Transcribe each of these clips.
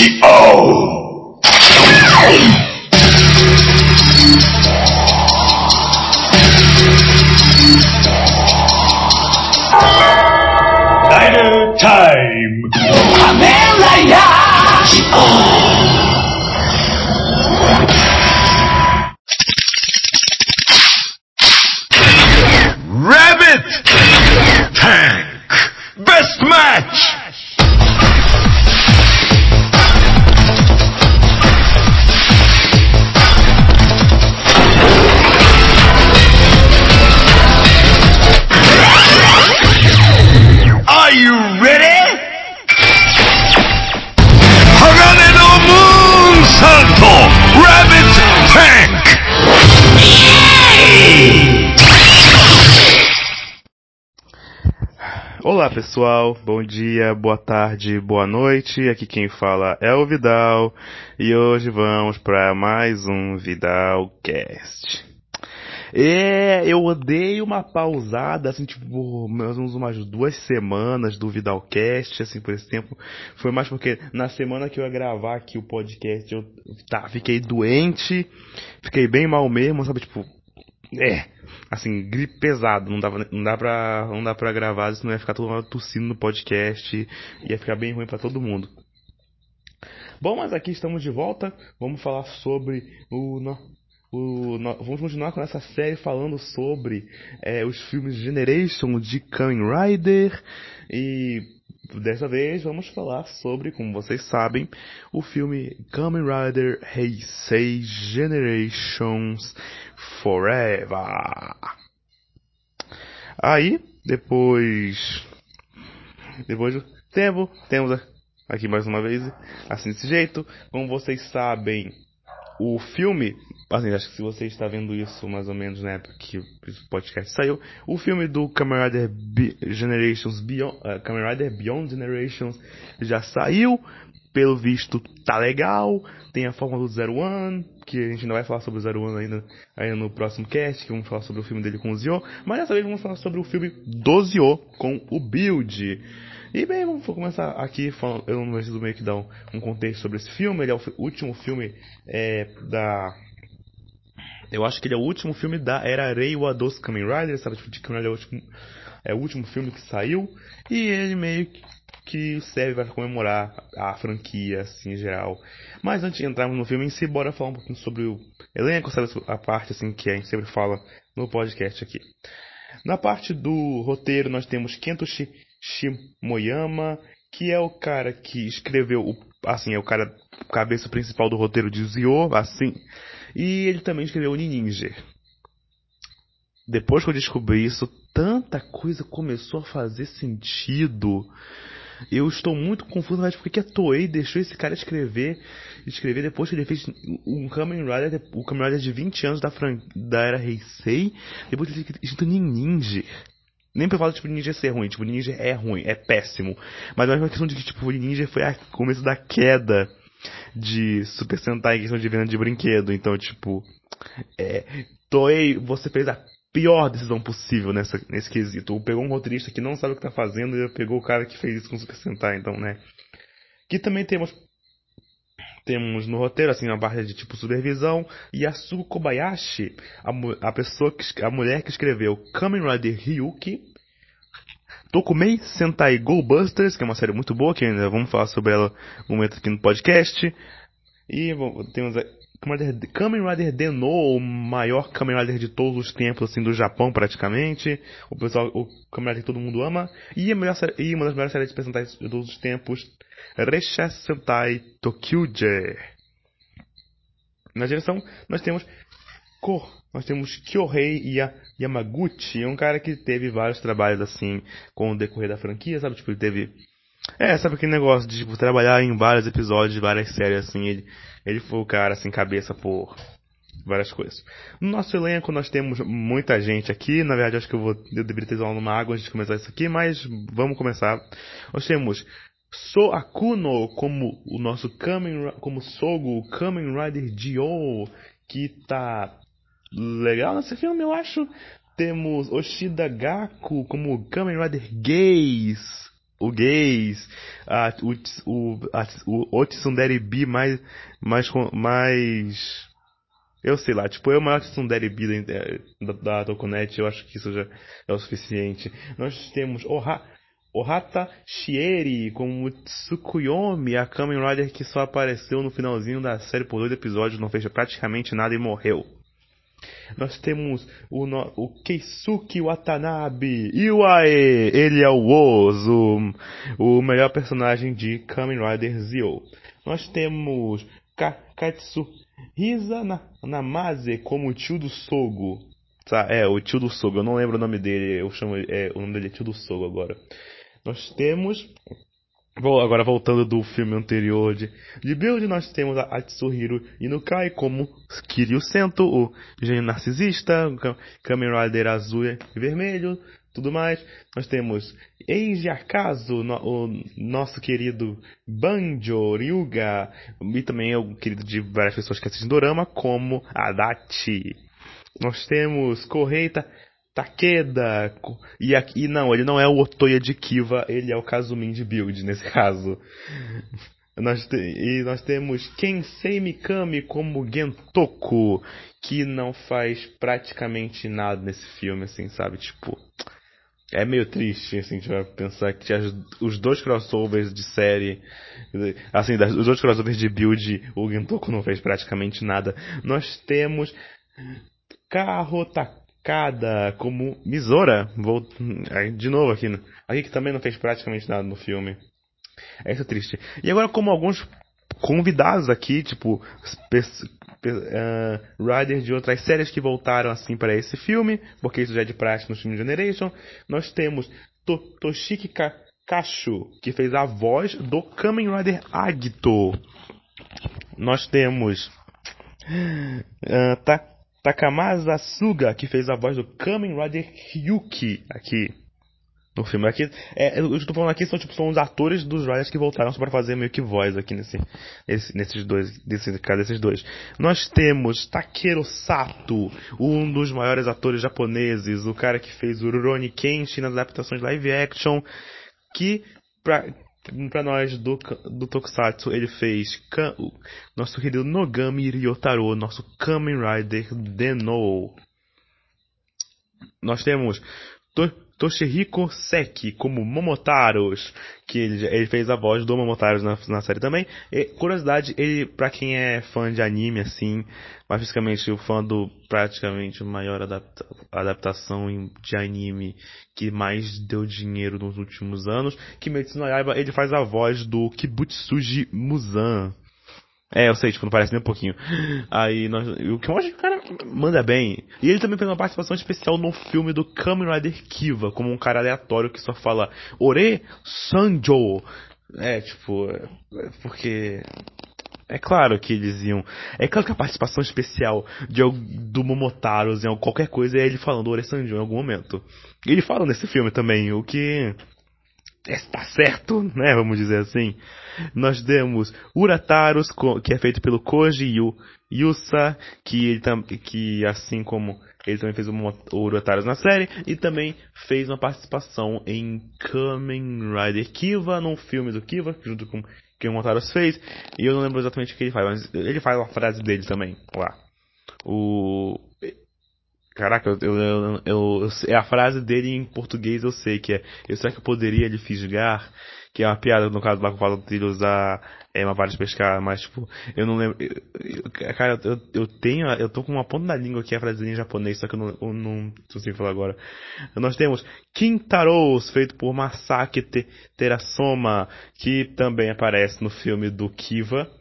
G.O. Olá pessoal, bom dia, boa tarde, boa noite. Aqui quem fala é o Vidal e hoje vamos para mais um Vidal Cast. É, eu dei uma pausada, assim, tipo, mais menos umas duas semanas do Vidalcast, assim, por esse tempo. Foi mais porque na semana que eu ia gravar aqui o podcast, eu tá, fiquei doente, fiquei bem mal mesmo, sabe, tipo, é, assim, gripe pesado, não dava, não dá pra, não dá pra gravar, senão ia ficar todo mundo tossindo no podcast, ia ficar bem ruim pra todo mundo. Bom, mas aqui estamos de volta, vamos falar sobre o, o vamos continuar com essa série falando sobre é, os filmes Generation de Kamen Rider e dessa vez vamos falar sobre, como vocês sabem, o filme Kamen Rider Heisei Generations Forever. Aí, depois depois do tempo, temos aqui mais uma vez, assim desse jeito, como vocês sabem, o filme, assim, acho que se você está vendo isso mais ou menos na época que o podcast saiu, o filme do Kamen Rider Be- Generations Beyond, uh, Kamen Rider Beyond Generations já saiu, pelo visto tá legal, tem a forma do Zero One, que a gente ainda vai falar sobre o Zero One ainda, ainda no próximo cast, que vamos falar sobre o filme dele com o Zio, mas dessa vez vamos falar sobre o filme do Zio com o Build. E bem, vamos começar aqui falando, eu não preciso meio que dar um, um contexto sobre esse filme, ele é o último filme é, da... Eu acho que ele é o último filme da era Reiwa dos Kamen Riders, sabe? Tipo, de Kamen Rider é o último, é o último filme que saiu, e ele meio que serve para comemorar a franquia, assim, em geral. Mas antes de entrarmos no filme em si, bora falar um pouquinho sobre o elenco, sabe? A parte, assim, que a gente sempre fala no podcast aqui. Na parte do roteiro, nós temos Kento Shi- Shimoyama, que é o cara que escreveu, o, assim, é o cara, cabeça principal do roteiro de Zio, assim, e ele também escreveu o Ninja. Depois que eu descobri isso, tanta coisa começou a fazer sentido. Eu estou muito confuso, mas por que a Toei deixou esse cara escrever, escrever depois que ele fez um Kamen Rider, o Kamen Rider de 20 anos da, fran- da era Heisei, depois ele fez escrito Ninja. Nem pra falar, tipo, Ninja ser ruim, tipo, Ninja é ruim, é péssimo. Mas é uma questão de que, tipo, o Ninja foi a começo da queda de Super Sentai em questão de venda de brinquedo. Então, tipo, é, Toei, você fez a pior decisão possível nessa, nesse quesito. Ou pegou um roteirista que não sabe o que tá fazendo e pegou o cara que fez isso com Super Sentai, então, né. Que também temos temos no roteiro, assim, uma barra de tipo supervisão, Yasuko Kobayashi, a, a pessoa que, a mulher que escreveu Kamen Rider Ryuki, Tokumei Sentai Go Busters, que é uma série muito boa, que ainda vamos falar sobre ela um momento aqui no podcast. E bom, temos Kamen Rider, Deno, o maior Kamen Rider de todos os tempos, assim, do Japão praticamente. O pessoal, o Kamen Rider que todo mundo ama. E, a melhor e uma das melhores séries de Sentai de todos os tempos, Resha Sentai Tokyuja. Na direção, nós temos Ko, nós temos Kyohei Ya- Yamaguchi, um cara que teve vários trabalhos assim com o decorrer da franquia, sabe? Tipo, ele teve. É, sabe aquele negócio de tipo, trabalhar em vários episódios várias séries assim, ele, ele foi o cara assim, cabeça por várias coisas. No nosso elenco nós temos muita gente aqui, na verdade acho que eu vou eu deveria ter tomado uma água antes de começar isso aqui, mas vamos começar. Nós temos So Akuno como o nosso Kamen como Sogo, Kamen Rider Dio, que tá legal nesse filme, eu acho. Temos Oshida Gaku como Kamen Rider Gaze. O gays, a, o, o, a, o mais, mais, mais, eu sei lá, tipo, eu maior Tsundere B da, da, da Tokunet, eu acho que isso já é o suficiente. Nós temos Oha, Ohata Shieri como Tsukuyomi, a Kamen Rider que só apareceu no finalzinho da série por dois episódios, não fez praticamente nada e morreu. Nós temos o, no, o Keisuke Watanabe, Iwae, ele é o Ozo, o melhor personagem de Kamen Rider Zio. Nós temos Ka, Katsu Risa na, Namase como o tio do Sogo. Tá, é, o tio do Sogo, eu não lembro o nome dele, eu chamo, é, o nome dele é tio do Sogo agora. Nós temos Vou agora voltando do filme anterior de, de Build, nós temos a Atsuhiro Inukai como Kiryu Sento, o gênio narcisista, o Kamen Rider azul e vermelho, tudo mais. Nós temos Eiji Akazu, no, o nosso querido Banjo Ryuga, e também é o querido de várias pessoas que assistem Dorama, como Adachi. Nós temos Correita Takeda. E aqui, não, ele não é o Otoya de Kiva, ele é o Kazumin de Build nesse caso. Nós te, e nós temos Kensei Mikami como Gentoku, que não faz praticamente nada nesse filme, assim, sabe? Tipo, é meio triste, assim, vai pensar que as, os dois crossovers de série, assim, das, os dois crossovers de build, o Gentoku não fez praticamente nada. Nós temos Kahota cada como Misora, vou de novo aqui, aqui que também não fez praticamente nada no filme. É isso triste. E agora como alguns convidados aqui, tipo uh, riders de outras séries que voltaram assim para esse filme, porque isso já é de prática no filme Generation, nós temos to Toshiki Ka Kashu, que fez a voz do Kamen Rider Agito. Nós temos uh, tá Takamasa Suga, que fez a voz do Kamen Rider Hyuki aqui no filme. Aqui, é, eu estou falando aqui são, tipo, são os atores dos Riders que voltaram só para fazer meio que voz aqui nesse, nesse, nesses dois, nesse caso desses dois. Nós temos Takeru Sato, um dos maiores atores japoneses, o cara que fez o Rurouni Kenshin nas adaptações live action, que pra, para nós do, do Tokusatsu, ele fez nosso querido Nogami Ryotaro, nosso Kamen Rider Deno. Nós temos Toshihiko Seki como Momotaros, que ele, ele, fez a voz do Momotaros na, na série também. E, curiosidade, ele, pra quem é fã de anime, assim, mais fisicamente o fã do praticamente maior adapta, adaptação de anime que mais deu dinheiro nos últimos anos, Kimetsu no Yaiba, ele faz a voz do Kibutsuji Muzan. É, eu sei, tipo, não parece nem um pouquinho. Aí, nós, o que eu acho que o cara manda bem. E ele também fez uma participação especial no filme do Kamen Rider Kiva, como um cara aleatório que só fala Ore Sanjo. É, tipo, é, porque é claro que eles iam. É claro que a participação especial de, do Momotaros em qualquer coisa é ele falando Ore Sanjo em algum momento. Ele fala nesse filme também, o que está certo, né? Vamos dizer assim. Nós temos Urataros, que é feito pelo Koji Yusa, que, ele que assim como ele também fez o Urataros na série, e também fez uma participação em Kamen Rider Kiva, num filme do Kiva, junto com que o Motaros fez, e eu não lembro exatamente o que ele faz, mas ele faz a frase dele também, lá. O Caraca, eu, eu, eu, é a frase dele em português eu sei que é Eu sei que eu poderia lhe fisgar, que é uma piada no caso lá com o dele usar é, uma vara de pescar, mas tipo, eu não lembro. Eu, cara, eu, eu tenho. Eu tô com uma ponta na língua aqui a frase em japonês, só que eu não, eu não consigo falar agora. Nós temos Kintaros, feito por Masaki Terasoma, que também aparece no filme do Kiva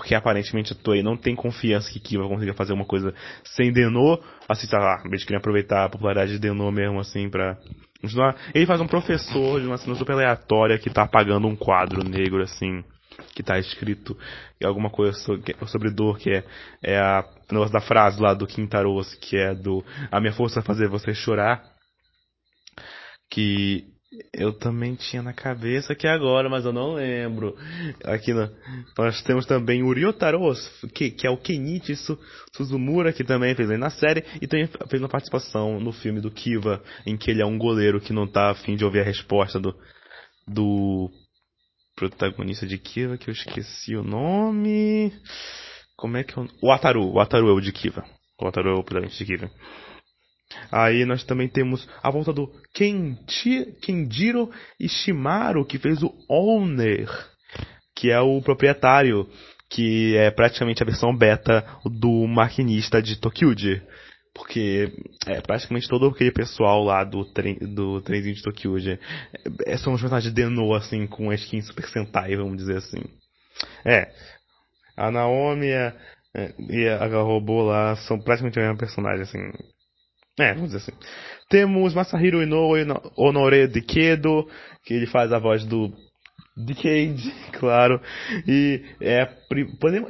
porque aparentemente a Toei não tem confiança que Kiva consiga fazer uma coisa sem Denô. Assim, tá lá, eles queriam aproveitar a popularidade de Denô mesmo, assim, pra continuar. Ele faz um professor de uma cena super aleatória que tá apagando um quadro negro, assim, que tá escrito alguma coisa sobre, sobre dor, que é, é a negócio da frase lá do Quintaros, que é do A minha força é fazer você chorar. Que eu também tinha na cabeça aqui agora, mas eu não lembro. Aqui nós temos também o Ryotaro, que, que é o Kenichi Suzumura, que também fez na série, e também fez uma participação no filme do Kiva, em que ele é um goleiro que não tá afim de ouvir a resposta do, do protagonista de Kiva, que eu esqueci o nome. Como é que é o... O Ataru, o Ataru é o de Kiva. O Ataru é o protagonista de Kiva. Aí nós também temos a volta do Kenji, Kenjiro Ishimaru, que fez o Owner, que é o proprietário, que é praticamente a versão beta do maquinista de Tokyuji. Porque é, praticamente todo aquele pessoal lá do, trem, do trenzinho de Tokyuji é, são os personagens de Deno, assim, com a skin Super Sentai, vamos dizer assim. É, a Naomi e a, a robô lá são praticamente a mesma personagem, assim. É, vamos dizer assim. Temos Masahiro Inoue Honore Dikedo, que ele faz a voz do Decade, claro. E é,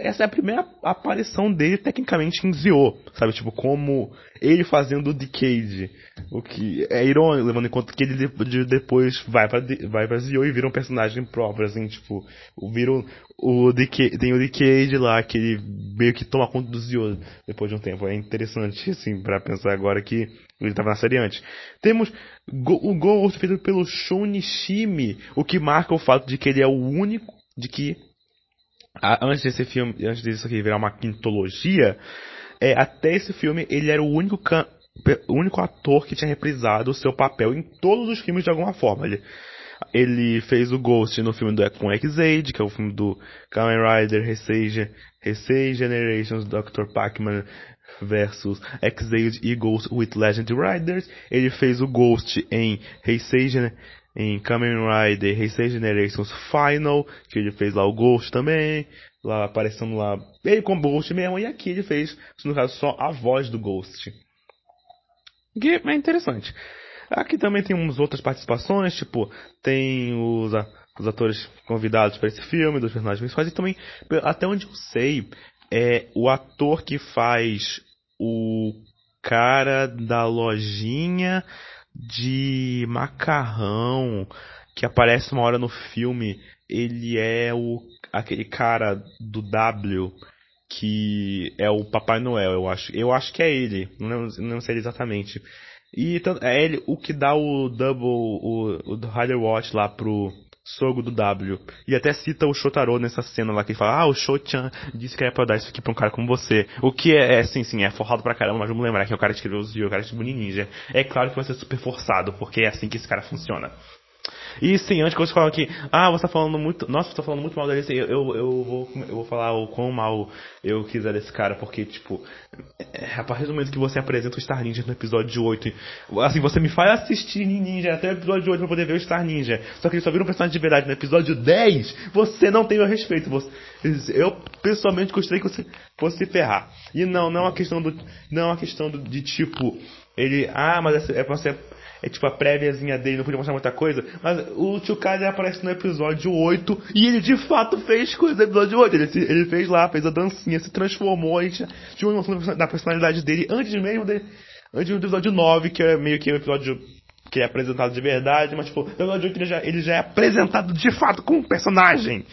essa é a primeira aparição dele tecnicamente em Zio, sabe? Tipo, como ele fazendo o Decade. O que é irônico, levando em conta que ele depois vai pra, vai pra Zio e vira um personagem próprio, assim, tipo, vira o, o Decade, tem o Decade lá, que ele meio que toma conta do Zio depois de um tempo. É interessante, assim, para pensar agora que ele estava na série antes. Temos o Ghost feito pelo Shunishimi, o que marca o fato de que ele é o único, de que antes desse filme, antes disso aqui virar uma quintologia, é, até esse filme ele era o único o único ator que tinha reprisado o seu papel em todos os filmes de alguma forma. Ele, ele fez o Ghost no filme do com X-Aid, que é o filme do Kamen Rider Heisei Generations, Dr. Pac-Man versus X-Aid e Ghost with Legend Riders. Ele fez o Ghost em Heisei em Kamen Rider Heisei Generations Final, que ele fez lá o Ghost também, lá aparecendo lá, ele como Ghost mesmo, e aqui ele fez, no caso, só a voz do Ghost. Que é interessante. Aqui também tem umas outras participações, tipo, tem os, os atores convidados para esse filme, dos personagens principais, e também, até onde eu sei, é o ator que faz o cara da lojinha de macarrão que aparece uma hora no filme, ele é o aquele cara do W que é o Papai Noel, eu acho. Eu acho que é ele, não, não sei exatamente. E é ele o que dá o double, o, o Rider Watch lá pro sogro do W. E até cita o Shotaro nessa cena lá que ele fala: Ah, o Shochan disse que era pra dar isso aqui pra um cara como você. O que é, é sim, sim, é forrado pra caramba, mas vamos lembrar que é o cara que escreveu os o cara escreveu Ninja. É claro que vai ser super forçado, porque é assim que esse cara funciona. E sim, antes que você fala que, ah, você tá falando muito, nossa, você tá falando muito mal dele, eu, eu, eu, vou, eu vou falar o quão mal eu quiser desse cara, porque, tipo, é, a partir do momento que você apresenta o Star Ninja no episódio 8, assim, você me faz assistir Ninja até o episódio 8 pra poder ver o Star Ninja, só que ele só vira um personagem de verdade no episódio 10, você não tem o respeito, você, eu pessoalmente gostaria que você fosse se ferrar. E não, não é uma questão do, não é uma questão do, de tipo, ele, ah, mas é, é pra você é tipo a préviazinha dele, não podia mostrar muita coisa. Mas o Tio Kai aparece no episódio 8 e ele de fato fez coisa no episódio 8. Ele, ele fez lá, fez a dancinha, se transformou, e tinha uma noção da personalidade dele antes mesmo dele. Antes do episódio 9, que é meio que um episódio que é apresentado de verdade, mas tipo, no episódio 8 ele já, ele já é apresentado de fato como um personagem.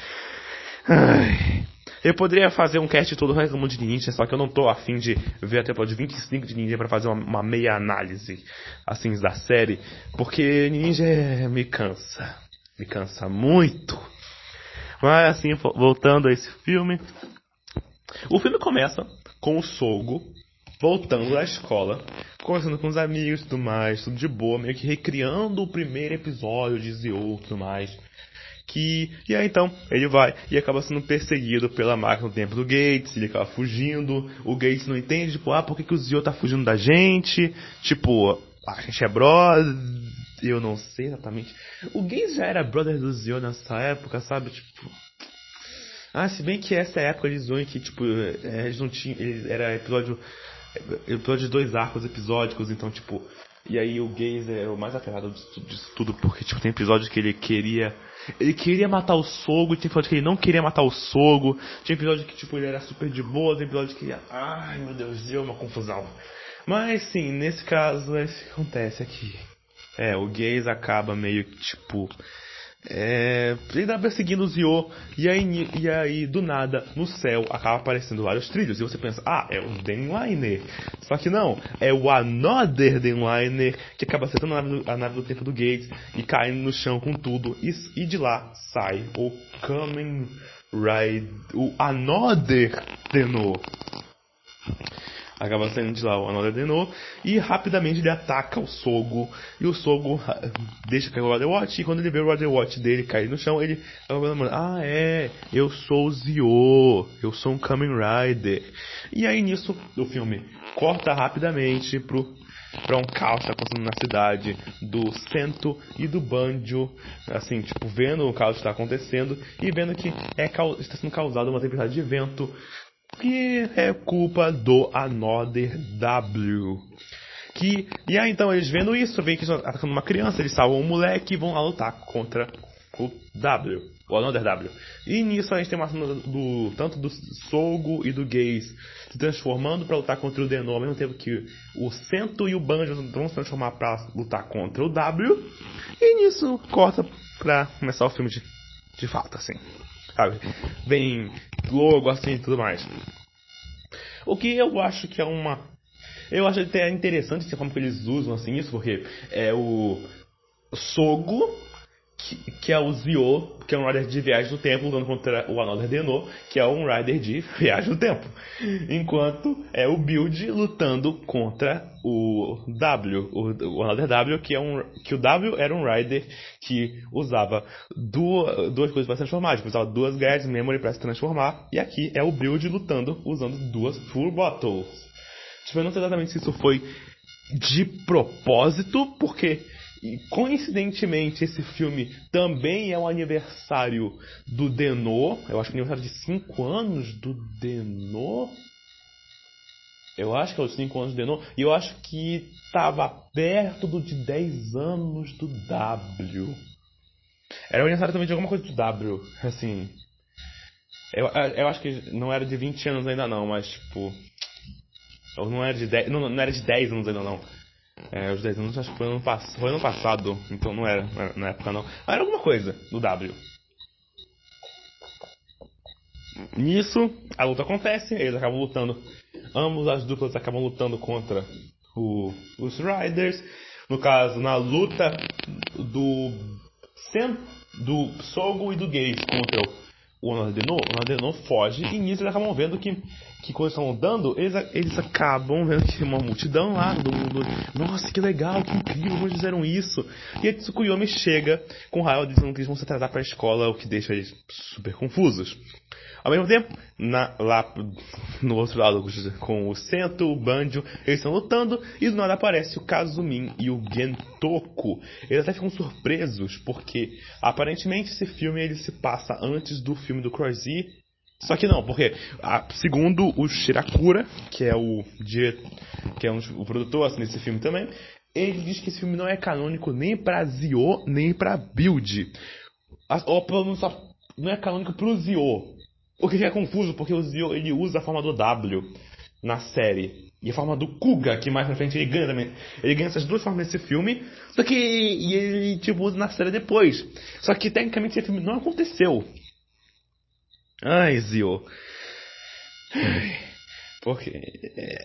Ai. Eu poderia fazer um cast todo reclamando de Ninja, só que eu não tô afim de ver até episódio 25 de Ninja para fazer uma, uma, meia análise assim da série, porque Ninja me cansa. Me cansa muito. Mas assim, voltando a esse filme. O filme começa com o Sogo voltando da escola, conversando com os amigos e tudo mais, tudo de boa, meio que recriando o primeiro episódio de Zio e tudo mais que. E aí então, ele vai e acaba sendo perseguido pela máquina no tempo do Gates, ele acaba fugindo, o Gates não entende, tipo, ah, por que, que o Zio tá fugindo da gente? Tipo, a gente é brother, eu não sei exatamente. O Gates já era brother do Zio nessa época, sabe? Tipo. Ah, se bem que essa época de Zio que, tipo, é, eles não tinham. Eles, era episódio. Episódio de dois arcos episódicos, então, tipo. E aí o Gaze é o mais aferrado disso tudo, porque, tipo, tem episódios que ele queria ele queria matar o Sogo, tinha episódio que ele não queria matar o Sogo, tinha episódio que tipo, ele era super de boa, tem episódio que. Ai meu Deus, deu uma confusão. Mas sim, nesse caso é isso que acontece aqui. É, o Gaze acaba meio que tipo. É, ele tá perseguindo o Zio, e aí, e aí, do nada, no céu, acaba aparecendo vários trilhos, e você pensa, ah, é o Denliner. Só que não, é o Another Denliner, que acaba acertando a nave, do, a nave do tempo do Gates, e caindo no chão com tudo, e, e de lá sai o Kamen Ride, o Another Tenor acaba saindo de lá o Another Denou e rapidamente ele ataca o Sogo e o Sogo deixa cair o Rider Watch e quando ele vê o Rider Watch dele cair no chão ele ah é eu sou o Zio eu sou um Kamen Rider. E aí nisso o filme corta rapidamente pro para um caos que tá acontecendo na cidade do Sento e do Banjo, assim, tipo, vendo o caos que está acontecendo e vendo que é, está sendo causada uma tempestade de vento que é culpa do Another W. Que, e aí então eles vendo isso, veem que estão atacando uma criança, eles salvam um moleque e vão lá lutar contra o W, o Another W. E nisso a gente tem uma cena do, tanto do Sogo e do Gaze se transformando para lutar contra o Deno, ao mesmo tempo que o Cento e o Banjo vão se transformar para lutar contra o W. E nisso corta pra começar o filme de, de fato, assim sabe? Vem logo assim e tudo mais. O que eu acho que é uma. Eu acho até interessante a forma que eles usam assim isso, porque é o Sogo que, que, é o Zio, que é um rider de viagem no tempo, lutando contra o Another Deno, que é um rider de viagem no tempo. Enquanto é o Build lutando contra o W, o, o Another W, que é um que o W era um rider que usava duas, duas coisas para se transformar, tipo, usava duas gadgets memory para se transformar, e aqui é o Build lutando usando duas full bottles. Tipo, eu não sei exatamente se isso foi de propósito, porque e coincidentemente, esse filme também é o aniversário do Denô. Eu acho que é o aniversário de 5 anos do Denô. Eu acho que é os 5 anos do Denô. E eu acho que estava perto do de 10 anos do W. Era o aniversário também de alguma coisa do W. Assim. Eu, eu acho que não era de 20 anos ainda não, mas tipo. Não era de 10, não, não era de 10 anos ainda não. É, os 10 anos acho que foi ano, foi ano passado, então não era na época não. Ah, era alguma coisa do W. Nisso, a luta acontece, eles acabam lutando. Ambos as duplas acabam lutando contra o, os Riders. No caso, na luta do do Sogo e do Gaze contra o O Onadenon foge e nisso eles acabam vendo que que quando estão andando, eles, eles acabam vendo que uma multidão lá, todo mundo, nossa, que legal, que incrível, como fizeram isso. E a Tsukuyomi chega com raiva dizendo que eles vão se atrasar para a escola, o que deixa eles super confusos. Ao mesmo tempo, na, lá no outro lado, com o Sento, o Banjo, eles estão lutando e do nada aparece o Kazumin e o Gentoku. Eles até ficam surpresos porque aparentemente esse filme ele se passa antes do filme do Crossy só que não, porque a, segundo o Shirakura, que é o que é um, o produtor desse filme também, ele diz que esse filme não é canônico nem pra Zio, nem pra Build. Ou pelo menos não é canônico pro Zio. O que é confuso, porque o Zio ele usa a forma do W na série. E a forma do Kuga, que mais pra frente ele ganha também. Ele ganha essas duas formas nesse filme, só que e ele tipo usa na série depois. Só que tecnicamente esse filme não aconteceu. Ai, Zio. Porque.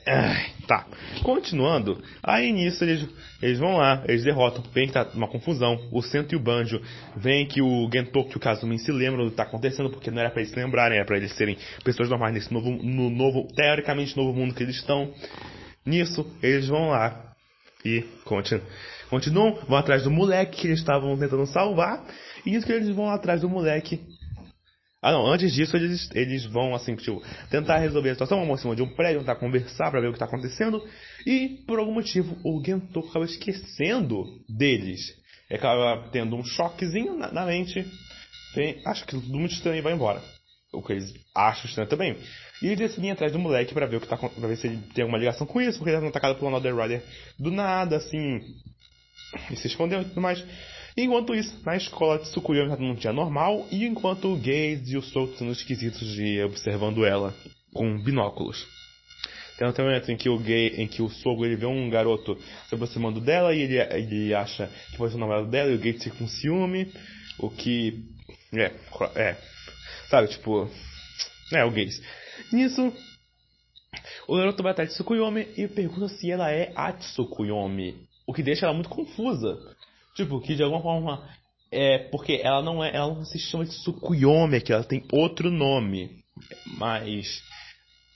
Ai, tá. Continuando. Aí nisso eles, eles vão lá, eles derrotam. Vem que tá uma confusão. O Sento e o Banjo. Vem que o Gentoku e o Kazumi se lembram do que tá acontecendo, porque não era para eles se lembrarem, era para eles serem pessoas normais nesse novo, no novo, teoricamente novo mundo que eles estão. Nisso, eles vão lá e continuam, continuam vão atrás do moleque que eles estavam tentando salvar. E nisso que eles vão atrás do moleque ah, não, antes disso eles, eles vão, assim, tipo, tentar resolver a situação, vão em cima de um prédio, tentar conversar para ver o que está acontecendo, e por algum motivo o Gento acaba esquecendo deles. Ele acaba tendo um choquezinho na, na mente, tem, acha que tudo muito estranho e vai embora. O que eles acham estranho também. E eles decidem ir atrás do moleque para ver o que tá pra ver se ele tem alguma ligação com isso, porque ele tá atacado pelo Another Rider do nada, assim. E se escondeu e tudo mais. Enquanto isso, na escola de Tsukuyomi está num dia normal, e enquanto o Gaze e o Soto são esquisitos de observando ela com binóculos. Tem um momento em que o gay, em que o Sogo ele vê um garoto se aproximando dela e ele, ele acha que pode ser o namorado dela e o Gaze fica com ciúme. O que. É, é. Sabe, tipo. É, o gays. Nisso. O garoto vai atrás de Tsukuyomi e pergunta se ela é a Tsukuyomi. O que deixa ela muito confusa. Tipo, que de alguma forma. É porque ela não é. Ela não se chama de Tsukuyomi aqui, ela tem outro nome. Mas.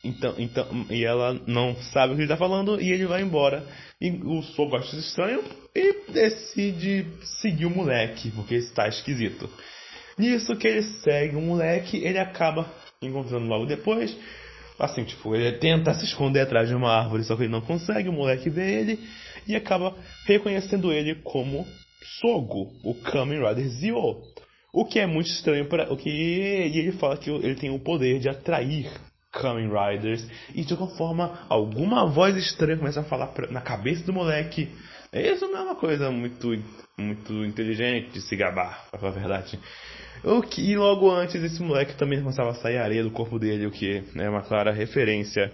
Então, então, e ela não sabe o que ele tá falando e ele vai embora. E o Sogo acha estranho e decide seguir o moleque, porque está esquisito. Nisso que ele segue o moleque, ele acaba encontrando logo depois. Assim, tipo, ele tenta se esconder atrás de uma árvore, só que ele não consegue, o moleque vê ele e acaba reconhecendo ele como Sogo, o Kamen Rider Zio. O que é muito estranho para o que e ele fala que ele tem o poder de atrair Kamen Riders e de alguma forma alguma voz estranha começa a falar pra, na cabeça do moleque. Isso não é uma coisa muito muito inteligente de se gabar, pra falar a verdade. O que e logo antes esse moleque também começava a sair areia do corpo dele, o que é uma clara referência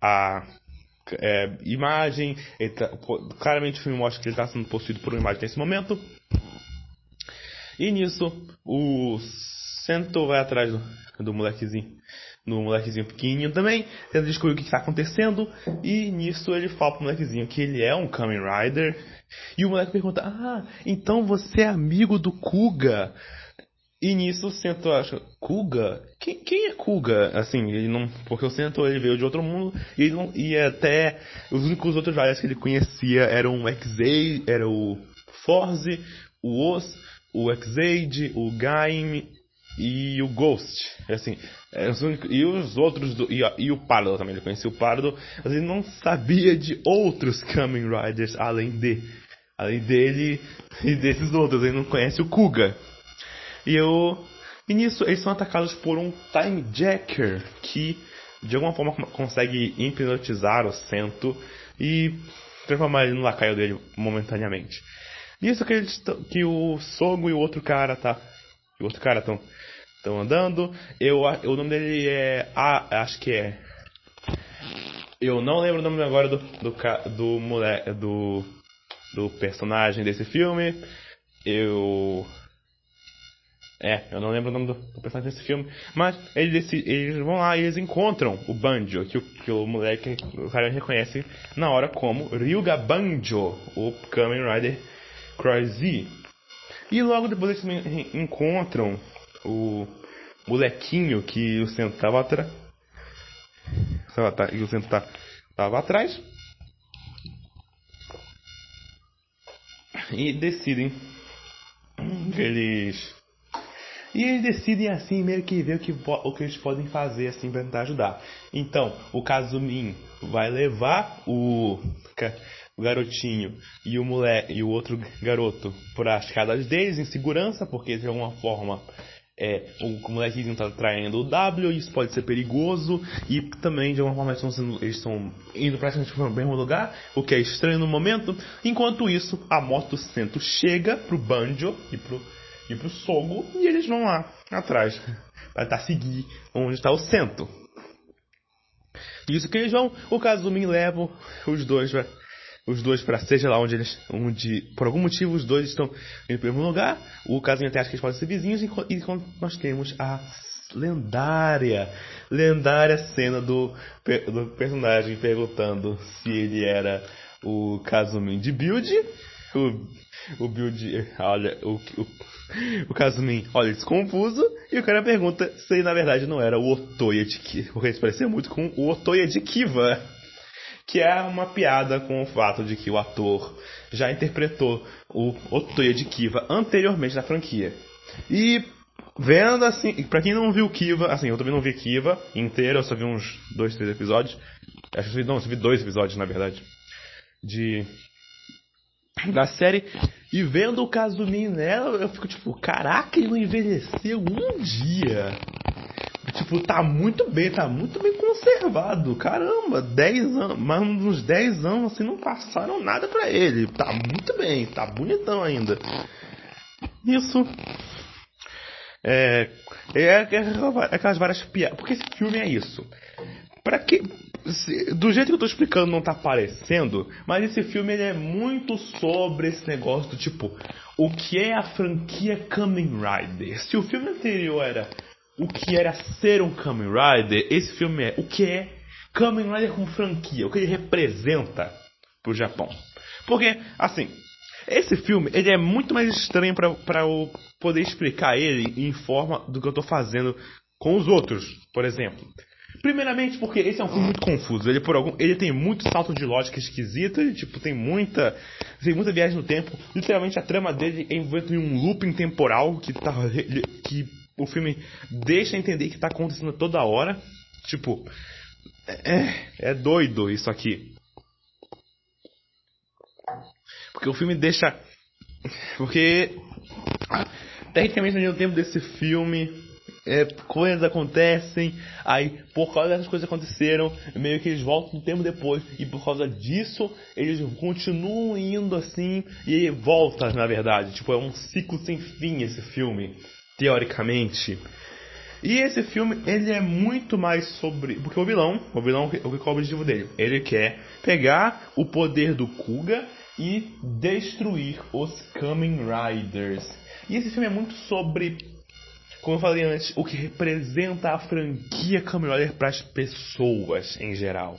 a é, imagem. Tá, claramente o filme mostra que ele está sendo possuído por uma imagem nesse momento. E nisso, o Sento vai atrás do, do molequezinho. No molequezinho pequenininho também, tenta descobrir o que está acontecendo. E nisso ele fala pro molequezinho que ele é um Kamen Rider. E o moleque pergunta: Ah, então você é amigo do Kuga? E nisso o Sento acha, Kuga? Quem, quem é Kuga? Assim, ele não. Porque o Sento ele veio de outro mundo e ele não. E até os únicos outros Riders que ele conhecia eram o X-A, era o Forze, o Os, o X-Aid, o Gaim e o Ghost. Assim, os únicos, e os outros do, e, e, o Pardo também, ele conhecia o Pardo, mas ele não sabia de outros Kamen Riders além de além dele e desses outros, ele não conhece o Kuga. E eu e nisso eles são atacados por um Time Jacker que de alguma forma consegue hipnotizar o Sento e transformar ele no lacaio dele momentaneamente. Nisso que, eles, que o Sogo e o outro cara tá. o outro cara estão andando. Eu, o nome dele é. Ah, acho que é. Eu não lembro o nome agora do do do, moleque, do, do personagem desse filme. Eu é, eu não lembro o nome do, do personagem desse filme. Mas eles, eles vão lá e eles encontram o Banjo, que o, que o moleque, o cara reconhece na hora como Ryuga Banjo, o Kamen Rider Crazy. E logo depois eles também encontram o molequinho que o centro estava atrás. E o centro tá, atrás. E decidem que eles e eles decidem assim meio que ver o que, o que eles podem fazer assim para tentar ajudar. Então, o Kazumin vai levar o, o garotinho e o moleque e o outro garoto para as casas deles em segurança, porque de alguma forma é, o molequinho está traindo o W, isso pode ser perigoso, e também de alguma forma eles estão, indo praticamente para o mesmo lugar, o que é estranho no momento. Enquanto isso, a moto Cento chega pro Banjo e pro e pro Sogo e eles vão lá atrás para tentar seguir onde está o Cento. Isso que eles vão, o Kazumi leva os dois pra, os dois para seja lá onde eles, onde por algum motivo os dois estão em primeiro lugar. O Kazumi até acha que eles podem ser vizinhos e, e nós temos a lendária, lendária cena do, do personagem perguntando se ele era o Kazumi de build o, o Build, olha, o, o, o Kazumin olha desconfuso e o cara pergunta se ele na verdade não era o Otoya de Kiva, porque isso parecia muito com o Otoya de Kiva, que é uma piada com o fato de que o ator já interpretou o Otoya de Kiva anteriormente na franquia. E vendo assim, pra quem não viu Kiva, assim, eu também não vi Kiva inteiro, eu só vi uns dois, três episódios. Acho que não, eu vi dois episódios na verdade. De da série. E vendo o Kazumi nela, eu fico tipo, caraca, ele não envelheceu um dia. Tipo, tá muito bem, tá muito bem conservado. Caramba, 10 anos, mais uns 10 anos assim não passaram nada pra ele. Tá muito bem, tá bonitão ainda. Isso. É, é, é aquelas várias piadas. Porque esse filme é isso. Pra que do jeito que eu tô explicando não tá parecendo, mas esse filme ele é muito sobre esse negócio do tipo, o que é a franquia Kamen Rider. Se o filme anterior era o que era ser um Kamen Rider, esse filme é o que é Kamen Rider com franquia, o que ele representa pro Japão. Porque, assim, esse filme ele é muito mais estranho para eu poder explicar ele em forma do que eu tô fazendo com os outros, por exemplo. Primeiramente porque esse é um filme muito confuso. Ele por algum, ele tem muito salto de lógica esquisito, ele, tipo tem muita, tem muita viagem no tempo. Literalmente a trama dele é envolvida em um looping temporal que tá que o filme deixa entender que tá acontecendo toda hora. Tipo, é, é doido isso aqui. Porque o filme deixa. Porque. Tecnicamente, no tempo desse filme, é, coisas acontecem, aí por causa dessas coisas aconteceram, meio que eles voltam um tempo depois, e por causa disso eles continuam indo assim, e volta, na verdade. Tipo, é um ciclo sem fim esse filme, teoricamente. E esse filme, ele é muito mais sobre. Porque o vilão, o vilão, o que é o objetivo dele? Ele quer pegar o poder do Kuga e destruir os Kamen Riders. E esse filme é muito sobre, como eu falei antes, o que representa a franquia Kamen Rider para as pessoas em geral.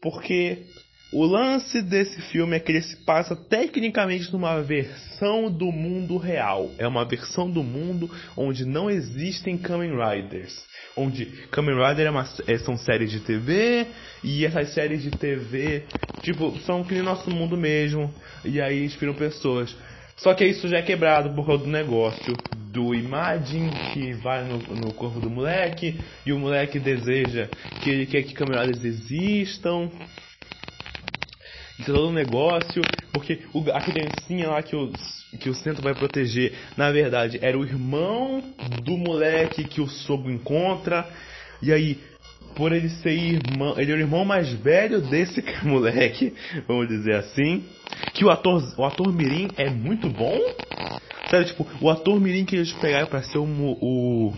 Porque o lance desse filme é que ele se passa tecnicamente numa versão do mundo real. É uma versão do mundo onde não existem Kamen Riders. Onde Kamen Rider é uma, é, são séries de TV e essas séries de TV, tipo, são que nem nosso mundo mesmo. E aí inspiram pessoas. Só que isso já é quebrado por causa do negócio do Imagine que vai no, no corpo do moleque e o moleque deseja que ele quer que Riders existam. Todo um negócio, porque o, a criancinha lá que o, que o centro vai proteger, na verdade, era o irmão do moleque que o sogro encontra, e aí, por ele ser irmão, ele é o irmão mais velho desse moleque, vamos dizer assim, que o ator, o ator Mirim é muito bom, sério, tipo, o ator Mirim que eles pegaram pra ser o, o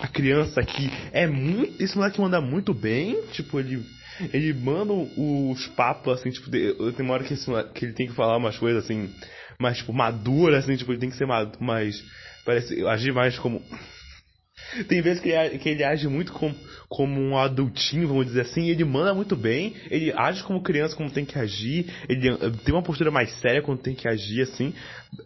a criança aqui é muito, esse moleque manda muito bem, tipo, ele ele manda os papos, assim, tipo, tem uma hora que, que ele tem que falar umas coisas, assim, mais, tipo, maduras, assim, tipo, ele tem que ser mais, parece, agir mais como tem vezes que ele, que ele age muito com, como um adultinho, vamos dizer assim, ele manda muito bem, ele age como criança, como tem que agir, ele eh, tem uma postura mais séria quando tem que agir, assim.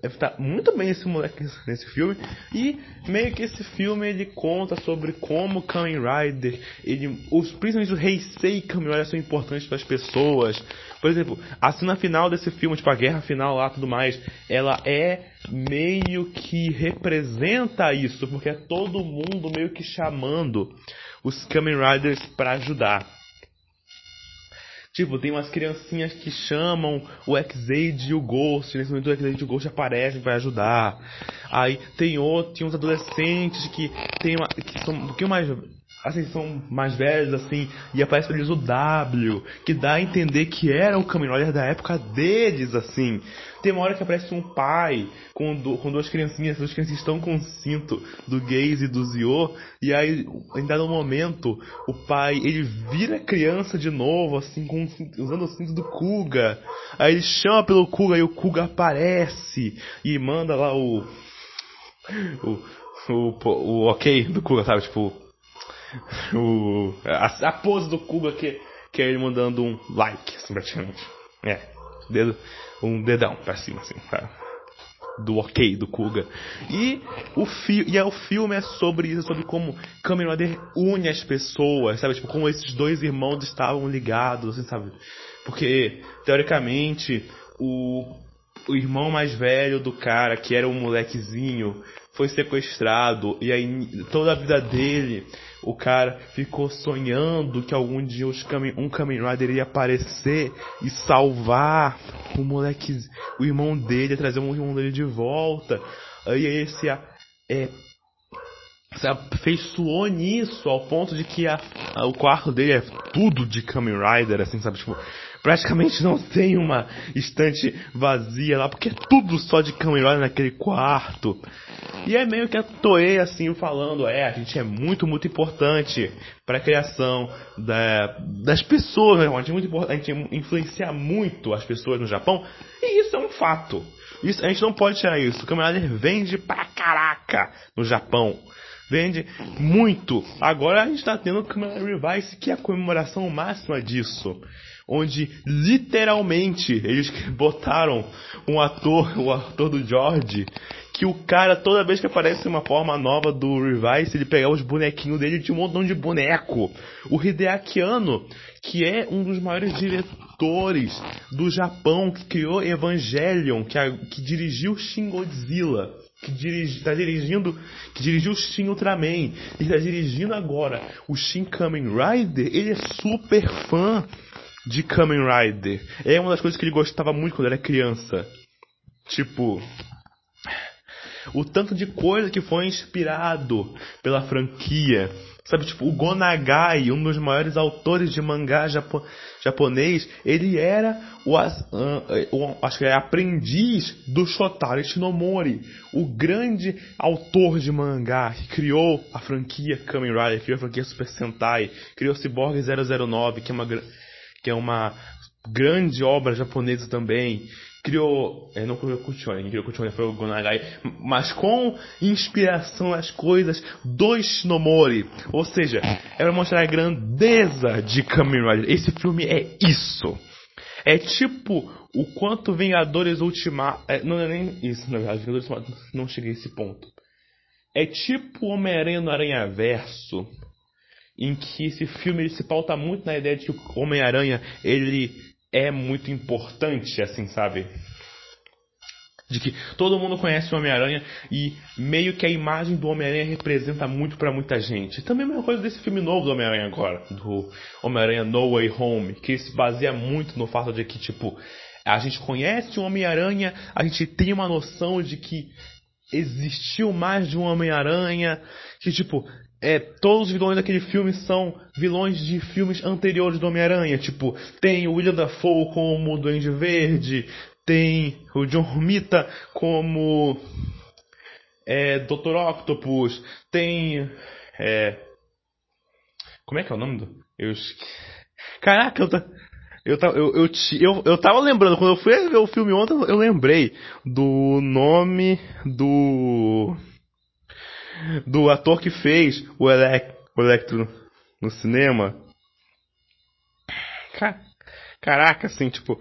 É, tá muito bem esse moleque nesse filme. E meio que esse filme ele conta sobre como Kamen Rider, ele, os, principalmente os Heisei Kamen Rider são importantes para as pessoas. Por exemplo, a cena final desse filme, tipo a guerra final lá tudo mais, ela é meio que representa isso, porque é todo mundo meio que chamando os Kamen Riders para ajudar. Tipo, tem umas criancinhas que chamam o X-Aid e o Ghost. Nesse momento o X-Aid e o Ghost aparecem para ajudar. Aí tem outros, tem uns adolescentes que tem uma, que são um pouquinho mais assim, são mais velhos, assim, e aparece pra eles o W, que dá a entender que era o Kamen Rider da época deles, assim. Tem uma hora que aparece um pai com, do, com duas criancinhas, duas crianças estão com o cinto do Gaze e do Zio, e aí, em dado momento, o pai, ele vira criança de novo, assim, com, usando o cinto do Kuga. Aí ele chama pelo Kuga e o Kuga aparece e manda lá o. O, o, o ok do Kuga, sabe? Tipo, o, a, a, pose do Kuga que, que é ele mandando um like, assim, praticamente. É, dedo, um dedão pra cima, assim, tá? do ok do Kuga. E o fi e é, o filme é sobre isso, sobre como Kamen Rider une as pessoas, sabe? Tipo, como esses dois irmãos estavam ligados, assim, sabe? Porque, teoricamente, o, o irmão mais velho do cara, que era um molequezinho, foi sequestrado e aí toda a vida dele o cara ficou sonhando que algum dia Kamen, um Kamen Rider iria aparecer e salvar o moleque, o irmão dele, trazer o irmão dele de volta. Aí esse é, se afeiçoou nisso ao ponto de que a, a, o quarto dele é tudo de Kamen Rider, assim, sabe? Tipo, praticamente não tem uma estante vazia lá, porque é tudo só de Kamen Rider naquele quarto. E é meio que a Toei assim falando, é, a gente é muito, muito importante para a criação da, das pessoas, né? a, gente é muito importante, a gente influencia muito as pessoas no Japão, e isso é um fato. Isso, a gente não pode tirar isso. O Kamen Rider vende pra caraca no Japão. Vende muito. Agora a gente tá tendo o Kamen Revice, que é a comemoração máxima disso. Onde literalmente eles botaram um ator, o ator do George, que o cara, toda vez que aparece uma forma nova do Revice, ele pegava os bonequinhos dele de um montão de boneco. O Hideaki Anno, que é um dos maiores diretores do Japão, que criou Evangelion, que, a, que dirigiu Shin Godzilla, que dirigi, tá dirigindo, que dirigiu o Shin Ultraman, e está dirigindo agora o Shin Kamen Rider, ele é super fã de Kamen Rider. É uma das coisas que ele gostava muito quando era criança. Tipo, o tanto de coisa que foi inspirado pela franquia. Sabe, tipo, o Gonagai, um dos maiores autores de mangá japo japonês, ele era o, uh, acho que é aprendiz do Shotaro Shinomori, o grande autor de mangá que criou a franquia Kamen Rider, criou a franquia Super Sentai, criou Cyborg 009, que é uma, que é uma grande obra japonesa também criou, é, não criou Kuchone, criou Kuchone foi o Gonagai, mas com inspiração nas coisas do Shinomori. Ou seja, para mostrar a grandeza de Kamen Rider. Esse filme é isso. É tipo o quanto Vingadores Ultimato. É, não é nem isso, na verdade, Vingadores Ultimato não cheguei a esse ponto. É tipo Homem-Aranha no Aranha Verso, em que esse filme se pauta muito na ideia de que o Homem-Aranha ele é muito importante, assim, sabe? De que todo mundo conhece o Homem-Aranha e meio que a imagem do Homem-Aranha representa muito para muita gente. Também a mesma coisa desse filme novo do Homem-Aranha agora, do Homem-Aranha No Way Home, que se baseia muito no fato de que, tipo, a gente conhece o Homem-Aranha, a gente tem uma noção de que existiu mais de um Homem-Aranha, que, tipo, é, todos os vilões daquele filme são vilões de filmes anteriores do Homem-Aranha. Tipo, tem o William Dafoe como o Duende Verde, tem o John Romita como é, Dr. Octopus, tem. É, como é que é o nome do. Eu, caraca, eu, eu, eu, eu, eu, eu tava lembrando, quando eu fui ver o filme ontem, eu lembrei do nome do do ator que fez o, Elec o Electro no cinema. Caraca, assim, tipo.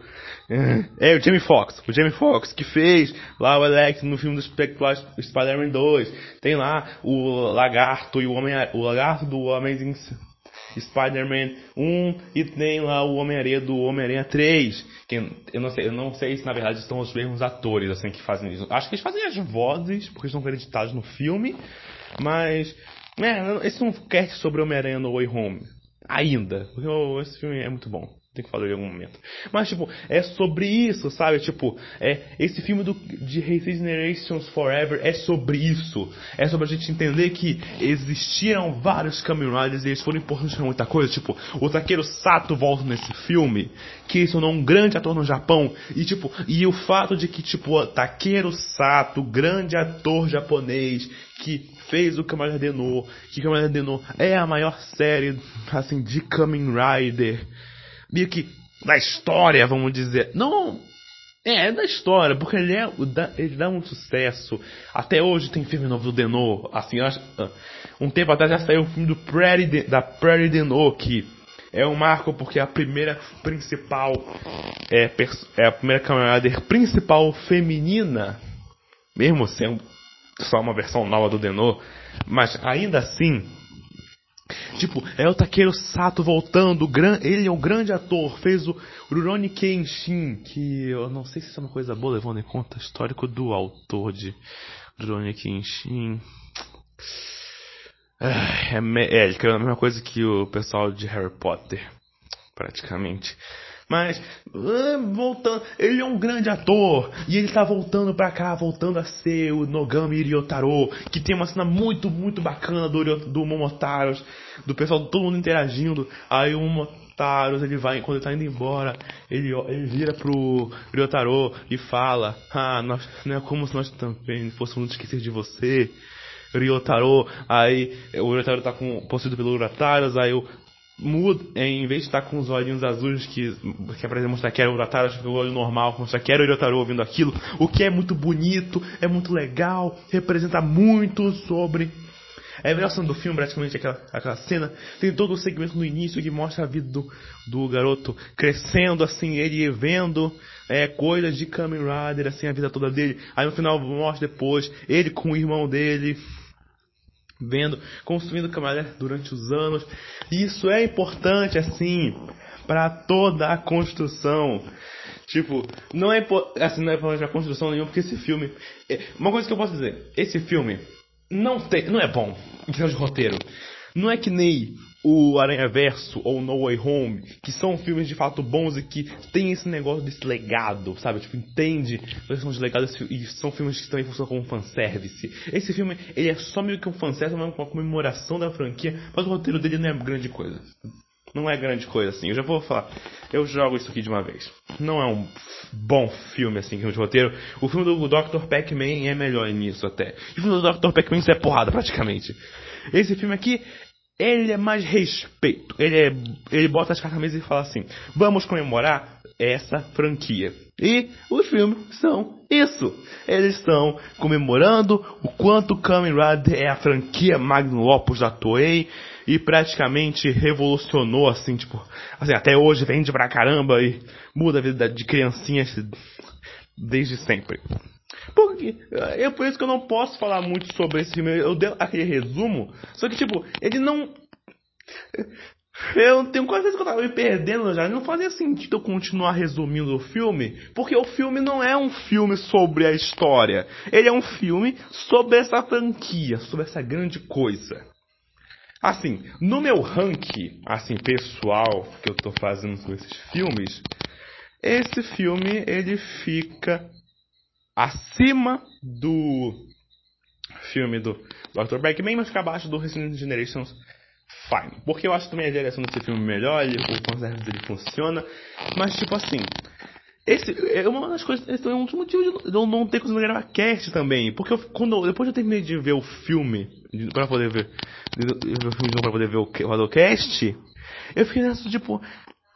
É, é o Jamie Foxx. O Jamie Foxx que fez lá o Electro no filme do Spider-Man 2. Tem lá o Lagarto e o Homem o Lagarto do Amazing Spider-Man 1 e tem lá o Homem-Aranha do Homem-Aranha 3. Que eu não sei, eu não sei se na verdade estão os mesmos atores assim que fazem isso. Acho que eles fazem as vozes porque estão acreditados no filme, mas é, esse não quer sobre Homem-Aranha no Way Home ainda, porque esse filme é muito bom. Tem que falar em algum momento. Mas, tipo, é sobre isso, sabe? Tipo, é, esse filme do, de Generations Forever é sobre isso. É sobre a gente entender que existiram vários Kamen Riders e eles foram importantes pra muita coisa. Tipo, o Takeru Sato volta nesse filme, que se tornou um grande ator no Japão. E, tipo, e o fato de que, tipo, Takeru Sato, grande ator japonês, que fez o Kamen Rider No, que Kamen Rider é a maior série, assim, de Kamen Rider meio que da história, vamos dizer. Não. É, é da história, porque ele, é, ele dá um sucesso. Até hoje tem filme novo do Denô. Assim, um tempo atrás já saiu o filme do Prairie, da Prairie Denô, que é um marco porque é a primeira principal. É, é a primeira caminhada principal feminina. Mesmo sendo só uma versão nova do Denô. Mas ainda assim, Tipo, é o Takeru Sato voltando, ele é um grande ator, fez o Rurouni Kenshin, que eu não sei se isso é uma coisa boa, levando em conta o histórico do autor de Rurouni Kenshin. É, é, é, ele criou a mesma coisa que o pessoal de Harry Potter, praticamente. Mas, ah, voltando, ele é um grande ator. E ele tá voltando pra cá, voltando a ser o Nogami Ryotaro. Que tem uma cena muito, muito bacana do, do Momotaros. Do pessoal, todo mundo interagindo. Aí o Momotaros, ele vai, quando ele tá indo embora, ele, ele vira pro Ryotaro e fala: Ah, nós, não é como se nós também fôssemos esquecer de você. Ryotaro, aí o Ryotaro tá com, possuído pelo Urataros, aí o muda, em vez de estar com os olhinhos azuis que, que é pra mostrar que era o Urataro, acho que o olho normal, mostrar que era o Urataro ouvindo aquilo, o que é muito bonito, é muito legal, representa muito sobre é a melhor cena do filme, praticamente, aquela, aquela cena. Tem todo o segmento no início que mostra a vida do, do garoto crescendo, assim, ele vendo é, coisas de Kamen Rider, assim, a vida toda dele. Aí no final mostra depois ele com o irmão dele, vendo, construindo Rider durante os anos. Isso é importante, assim, para toda a construção. Tipo, não é assim, não é importante a construção nenhuma, porque esse filme. É, uma coisa que eu posso dizer, esse filme não tem, não é bom em questão de roteiro. Não é que nem o Aranha Verso ou No Way Home, que são filmes de fato bons e que tem esse negócio desse legado, sabe? Tipo, entende a questão de legado e são filmes que também funcionam como fanservice. Esse filme, ele é só meio que um fanservice, uma comemoração da franquia, mas o roteiro dele não é grande coisa. Não é grande coisa assim. Eu já vou falar. Eu jogo isso aqui de uma vez. Não é um bom filme assim, de roteiro. O filme do Dr. Pac-Man é melhor nisso até. o filme do Dr. Pac-Man isso é porrada praticamente. Esse filme aqui, ele é mais respeito. Ele, é, ele bota as cartas na mesa e fala assim: vamos comemorar essa franquia. E os filmes são isso. Eles estão comemorando o quanto Kamen Rider é a franquia Magnum Opus da Toei e praticamente revolucionou, assim, tipo, assim, até hoje vende pra caramba e muda a vida de criancinhas desde sempre. Porque, é por isso que eu não posso falar muito sobre esse filme. Eu dei aquele resumo, só que, tipo, ele não. Eu tenho quase certeza que eu tava me perdendo já. Não fazia sentido eu continuar resumindo o filme, porque o filme não é um filme sobre a história. Ele é um filme sobre essa franquia, sobre essa grande coisa. Assim, no meu ranking, assim, pessoal, que eu tô fazendo com esses filmes, esse filme, ele fica acima do filme do Dr. Bergman, mas fica abaixo do Resident Generations Fine. Porque eu acho também a direção desse filme melhor, ele, o conceito dele funciona, mas tipo assim, esse é uma das coisas, esse é um dos motivos de eu não ter conseguido gravar cast também. Porque eu, quando, depois eu terminei de ver o filme, para poder ver, de, de, ver o filme de novo, pra poder ver o, o eu fiquei nessa tipo,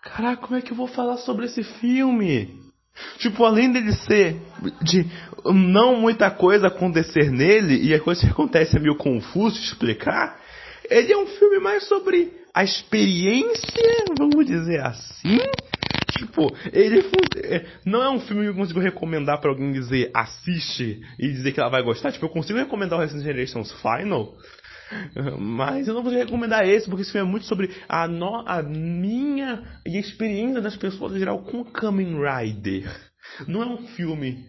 caraca, como é que eu vou falar sobre esse filme? Tipo, além dele ser de não muita coisa acontecer nele, e a coisa que acontece é meio confuso explicar, ele é um filme mais sobre a experiência, vamos dizer assim, Tipo, ele é, não é um filme que eu consigo recomendar para alguém dizer assiste e dizer que ela vai gostar. Tipo, eu consigo recomendar o Resident Generations Final, mas eu não vou recomendar esse, porque esse filme é muito sobre a, no, a minha e a experiência das pessoas em geral com Kamen Rider. Não é um filme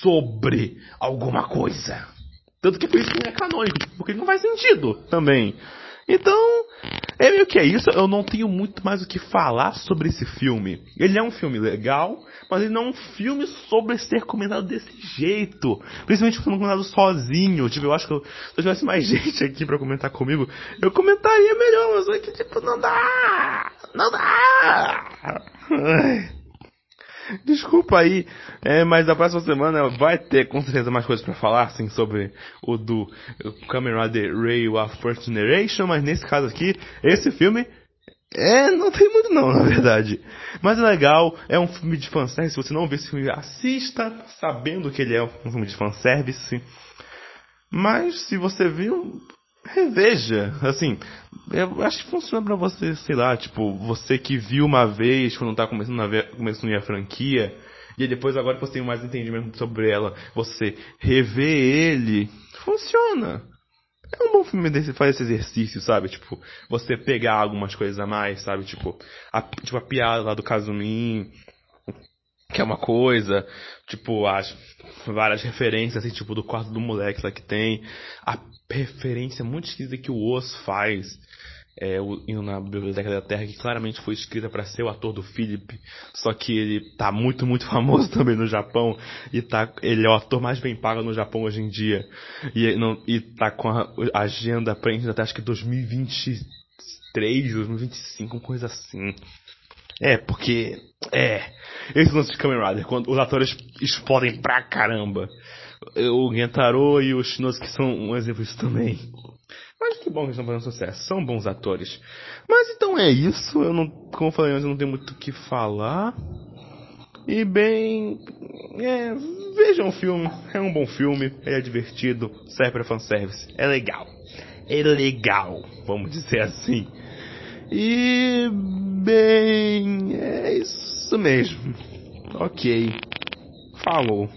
sobre alguma coisa. Tanto que por isso não é canônico, porque não faz sentido também. Então, é meio que é isso. Eu não tenho muito mais o que falar sobre esse filme. Ele é um filme legal, mas ele não é um filme sobre ser comentado desse jeito. Principalmente quando comentado sozinho. Tipo, eu acho que se eu tivesse mais gente aqui para comentar comigo, eu comentaria melhor, mas é que, tipo, não dá! Não dá! Ai. Desculpa aí, é, mas a próxima semana vai ter com certeza mais coisas para falar, assim, sobre o do Kamen Rider Ray of First Generation, mas nesse caso aqui, esse filme é, não tem muito não, na verdade. Mas é legal, é um filme de fanservice, se você não viu esse filme, assista sabendo que ele é um filme de fanservice. Mas se você viu, reveja. Assim, eu acho que funciona para você, sei lá, tipo, você que viu uma vez quando tá começando a, ver, começando a, a franquia, e depois agora que você tem mais entendimento sobre ela, você rever ele, funciona. É um bom filme desse, faz esse exercício, sabe? Tipo, você pegar algumas coisas a mais, sabe? Tipo, a, tipo, a piada lá do Kazumin, que é uma coisa, tipo, as várias referências, assim, tipo, do quarto do moleque lá que tem, a referência muito esquisita que o Oz faz, é, indo na Biblioteca da Terra, que claramente foi escrita para ser o ator do Philip, só que ele tá muito, muito famoso também no Japão, e tá, ele é o ator mais bem pago no Japão hoje em dia, e, não, e tá com a agenda preenchida até acho que 2023, 2025, coisa assim. É, porque. É. Esse lance de Kamen Rider, quando os atores explodem pra caramba. O Gentaro e o Shinosuke são um exemplo disso também. Mas que bom que estão fazendo sucesso. São bons atores. Mas então é isso. Eu não, como eu falei antes, eu não tenho muito o que falar. E bem, é, vejam o filme. É um bom filme. Ele é divertido. Serve para fanservice. É legal. É legal, vamos dizer assim. E bem, é isso mesmo. Ok. Falou.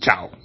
Tchau.